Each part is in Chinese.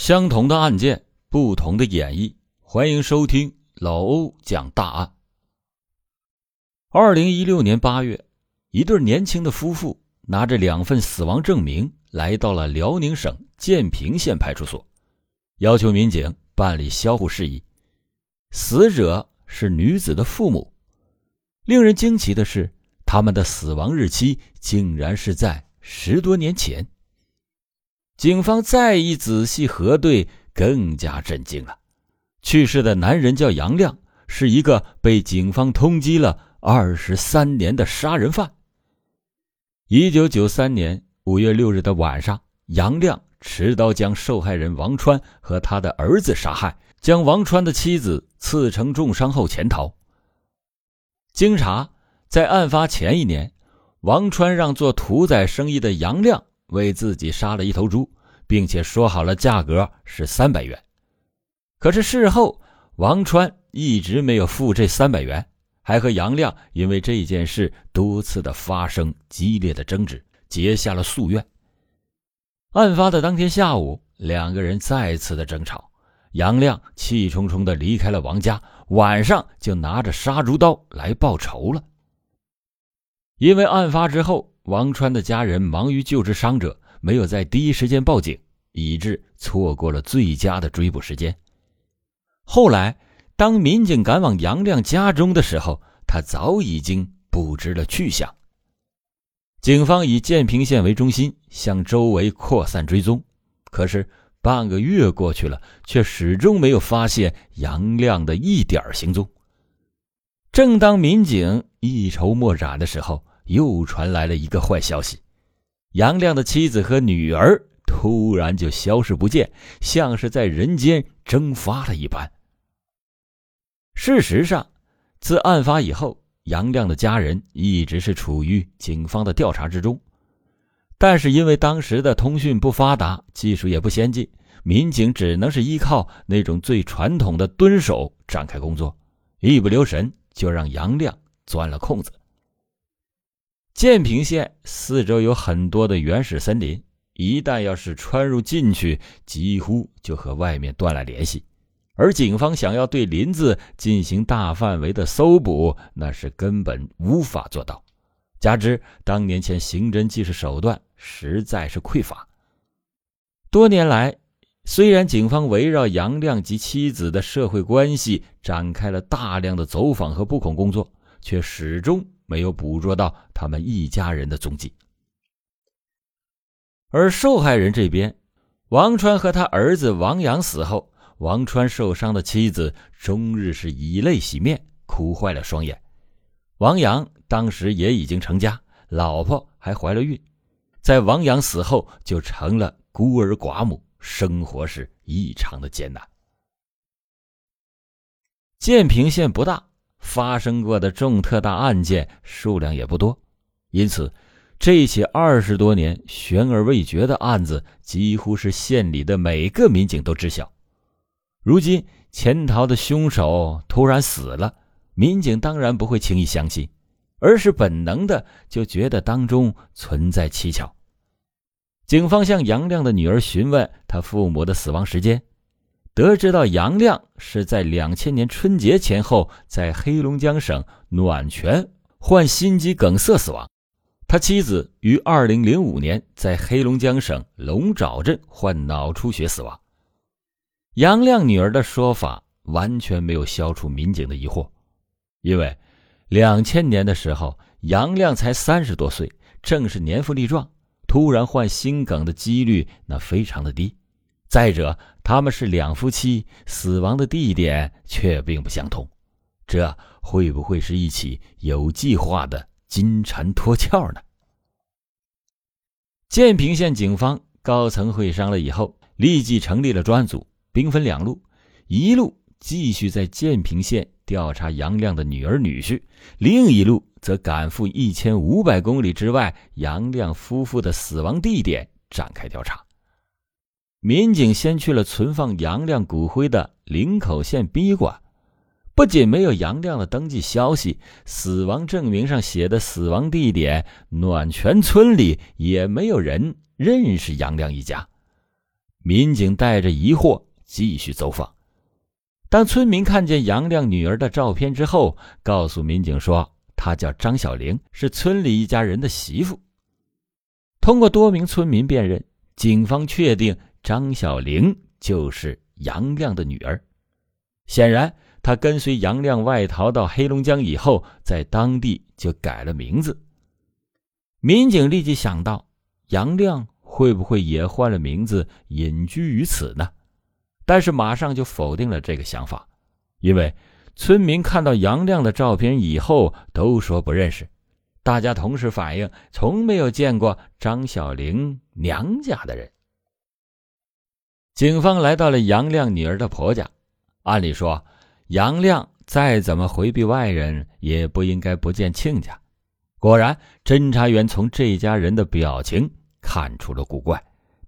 相同的案件，不同的演绎。欢迎收听老欧讲大案。二零一六年八月，一对年轻的夫妇拿着两份死亡证明来到了辽宁省建平县派出所，要求民警办理销户事宜。死者是女子的父母。令人惊奇的是，他们的死亡日期竟然是在十多年前。警方再一仔细核对，更加震惊了。去世的男人叫杨亮，是一个被警方通缉了二十三年的杀人犯。一九九三年五月六日的晚上，杨亮持刀将受害人王川和他的儿子杀害，将王川的妻子刺成重伤后潜逃。经查，在案发前一年，王川让做屠宰生意的杨亮。为自己杀了一头猪，并且说好了价格是三百元。可是事后，王川一直没有付这三百元，还和杨亮因为这件事多次的发生激烈的争执，结下了夙愿。案发的当天下午，两个人再次的争吵，杨亮气冲冲的离开了王家，晚上就拿着杀猪刀来报仇了。因为案发之后。王川的家人忙于救治伤者，没有在第一时间报警，以致错过了最佳的追捕时间。后来，当民警赶往杨亮家中的时候，他早已经不知了去向。警方以建平县为中心向周围扩散追踪，可是半个月过去了，却始终没有发现杨亮的一点行踪。正当民警一筹莫展的时候，又传来了一个坏消息：杨亮的妻子和女儿突然就消失不见，像是在人间蒸发了一般。事实上，自案发以后，杨亮的家人一直是处于警方的调查之中，但是因为当时的通讯不发达，技术也不先进，民警只能是依靠那种最传统的蹲守展开工作，一不留神就让杨亮钻了空子。建平县四周有很多的原始森林，一旦要是穿入进去，几乎就和外面断了联系。而警方想要对林子进行大范围的搜捕，那是根本无法做到。加之当年前刑侦技术手段实在是匮乏，多年来，虽然警方围绕杨亮及妻子的社会关系展开了大量的走访和布控工作，却始终。没有捕捉到他们一家人的踪迹，而受害人这边，王川和他儿子王阳死后，王川受伤的妻子终日是以泪洗面，哭坏了双眼。王阳当时也已经成家，老婆还怀了孕，在王阳死后就成了孤儿寡母，生活是异常的艰难。建平县不大。发生过的重特大案件数量也不多，因此，这起二十多年悬而未决的案子，几乎是县里的每个民警都知晓。如今潜逃的凶手突然死了，民警当然不会轻易相信，而是本能的就觉得当中存在蹊跷。警方向杨亮的女儿询问他父母的死亡时间。得知到杨亮是在两千年春节前后在黑龙江省暖泉患心肌梗塞死亡，他妻子于二零零五年在黑龙江省龙爪镇患脑出血死亡。杨亮女儿的说法完全没有消除民警的疑惑，因为两千年的时候杨亮才三十多岁，正是年富力壮，突然患心梗的几率那非常的低。再者，他们是两夫妻，死亡的地点却并不相同，这会不会是一起有计划的金蝉脱壳呢？建平县警方高层会商了以后，立即成立了专案组，兵分两路：一路继续在建平县调查杨亮的女儿女婿，另一路则赶赴一千五百公里之外杨亮夫妇的死亡地点展开调查。民警先去了存放杨亮骨灰的林口县殡仪馆，不仅没有杨亮的登记消息，死亡证明上写的死亡地点暖泉村里也没有人认识杨亮一家。民警带着疑惑继续走访。当村民看见杨亮女儿的照片之后，告诉民警说，她叫张小玲，是村里一家人的媳妇。通过多名村民辨认，警方确定张小玲就是杨亮的女儿。显然，她跟随杨亮外逃到黑龙江以后，在当地就改了名字。民警立即想到，杨亮会不会也换了名字，隐居于此呢？但是马上就否定了这个想法，因为村民看到杨亮的照片以后都说不认识，大家同时反映从没有见过张小玲娘家的人。警方来到了杨亮女儿的婆家，按理说杨亮再怎么回避外人，也不应该不见亲家。果然，侦查员从这家人的表情看出了古怪。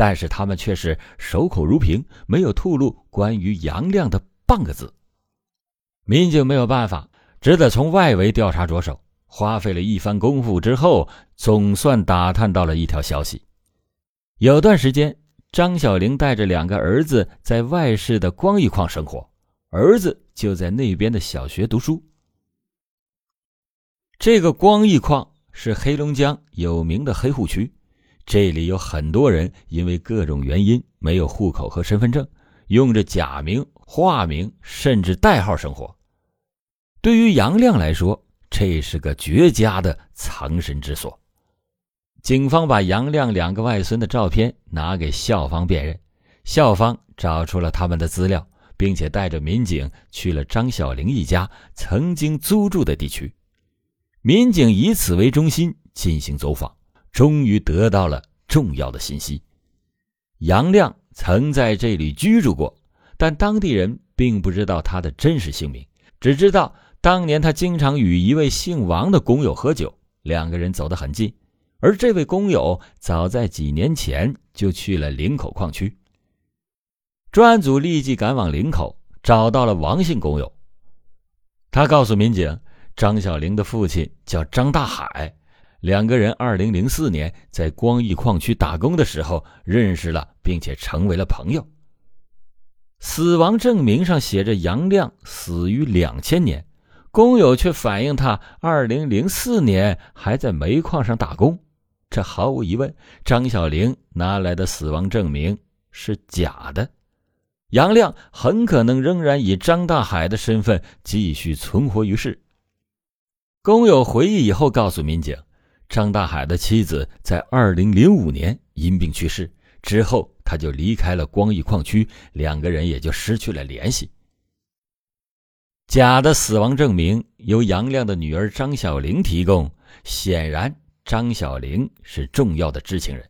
但是他们却是守口如瓶，没有吐露关于杨亮的半个字。民警没有办法，只得从外围调查着手。花费了一番功夫之后，总算打探到了一条消息：有段时间，张小玲带着两个儿子在外市的光义矿生活，儿子就在那边的小学读书。这个光义矿是黑龙江有名的黑户区。这里有很多人因为各种原因没有户口和身份证，用着假名、化名甚至代号生活。对于杨亮来说，这是个绝佳的藏身之所。警方把杨亮两个外孙的照片拿给校方辨认，校方找出了他们的资料，并且带着民警去了张小玲一家曾经租住的地区。民警以此为中心进行走访。终于得到了重要的信息：杨亮曾在这里居住过，但当地人并不知道他的真实姓名，只知道当年他经常与一位姓王的工友喝酒，两个人走得很近。而这位工友早在几年前就去了林口矿区。专案组立即赶往林口，找到了王姓工友。他告诉民警，张小玲的父亲叫张大海。两个人二零零四年在光义矿区打工的时候认识了，并且成为了朋友。死亡证明上写着杨亮死于两千年，工友却反映他二零零四年还在煤矿上打工。这毫无疑问，张小玲拿来的死亡证明是假的。杨亮很可能仍然以张大海的身份继续存活于世。工友回忆以后告诉民警。张大海的妻子在二零零五年因病去世之后，他就离开了光义矿区，两个人也就失去了联系。假的死亡证明由杨亮的女儿张小玲提供，显然张小玲是重要的知情人。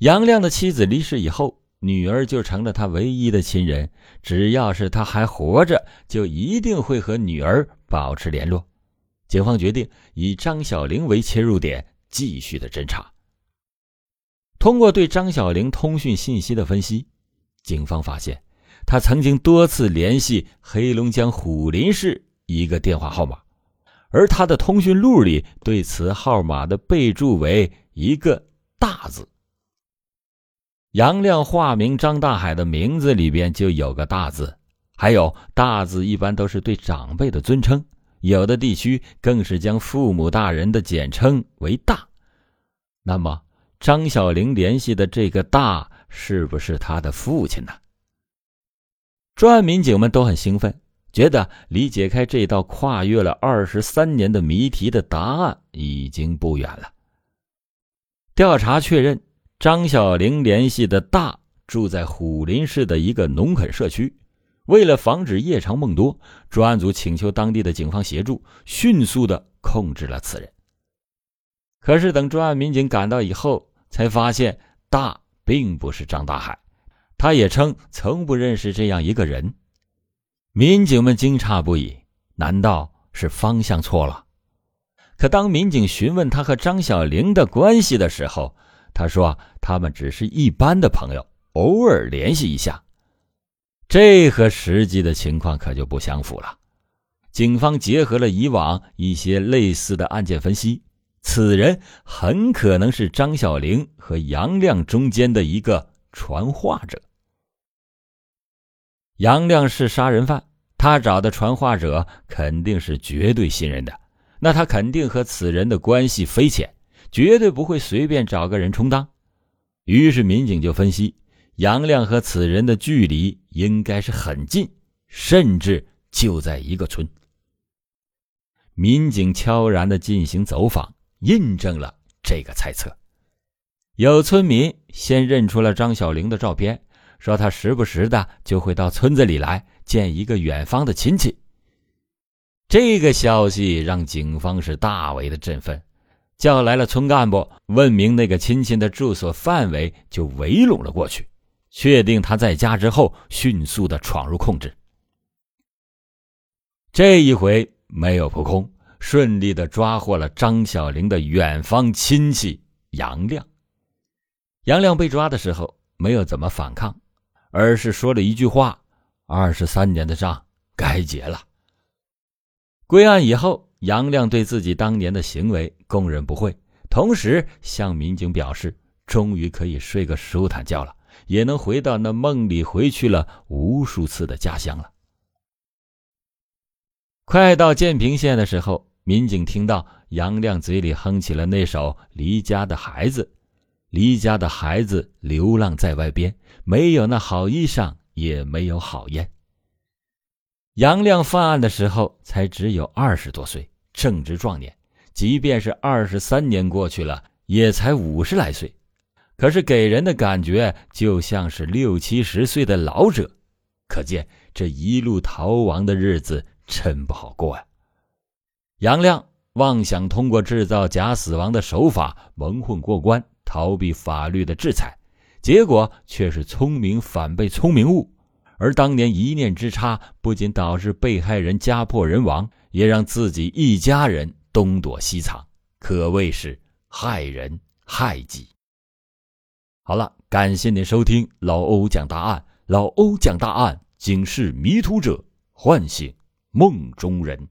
杨亮的妻子离世以后，女儿就成了他唯一的亲人，只要是他还活着，就一定会和女儿保持联络。警方决定以张小玲为切入点，继续的侦查。通过对张小玲通讯信息的分析，警方发现，他曾经多次联系黑龙江虎林市一个电话号码，而他的通讯录里对此号码的备注为一个大字。杨亮化名张大海的名字里边就有个大字，还有大字一般都是对长辈的尊称。有的地区更是将父母大人的简称为“大”。那么，张小玲联系的这个“大”是不是他的父亲呢？专案民警们都很兴奋，觉得离解开这道跨越了二十三年的谜题的答案已经不远了。调查确认，张小玲联系的“大”住在虎林市的一个农垦社区。为了防止夜长梦多，专案组请求当地的警方协助，迅速的控制了此人。可是等专案民警赶到以后，才发现大并不是张大海，他也称从不认识这样一个人。民警们惊诧不已，难道是方向错了？可当民警询问他和张小玲的关系的时候，他说他们只是一般的朋友，偶尔联系一下。这和实际的情况可就不相符了。警方结合了以往一些类似的案件分析，此人很可能是张小玲和杨亮中间的一个传话者。杨亮是杀人犯，他找的传话者肯定是绝对信任的，那他肯定和此人的关系匪浅，绝对不会随便找个人充当。于是民警就分析，杨亮和此人的距离应该是很近，甚至就在一个村。民警悄然的进行走访，印证了这个猜测。有村民先认出了张小玲的照片。说他时不时的就会到村子里来见一个远方的亲戚。这个消息让警方是大为的振奋，叫来了村干部，问明那个亲戚的住所范围，就围拢了过去。确定他在家之后，迅速的闯入控制。这一回没有扑空，顺利的抓获了张小玲的远方亲戚杨亮。杨亮被抓的时候，没有怎么反抗。而是说了一句话：“二十三年的账该结了。”归案以后，杨亮对自己当年的行为供认不讳，同时向民警表示，终于可以睡个舒坦觉了，也能回到那梦里回去了无数次的家乡了。快到建平县的时候，民警听到杨亮嘴里哼起了那首《离家的孩子》。离家的孩子流浪在外边，没有那好衣裳，也没有好烟。杨亮犯案的时候才只有二十多岁，正值壮年。即便是二十三年过去了，也才五十来岁，可是给人的感觉就像是六七十岁的老者。可见这一路逃亡的日子真不好过呀。杨亮妄想通过制造假死亡的手法蒙混过关。逃避法律的制裁，结果却是聪明反被聪明误。而当年一念之差，不仅导致被害人家破人亡，也让自己一家人东躲西藏，可谓是害人害己。好了，感谢您收听老欧讲大案，老欧讲大案，警示迷途者，唤醒梦中人。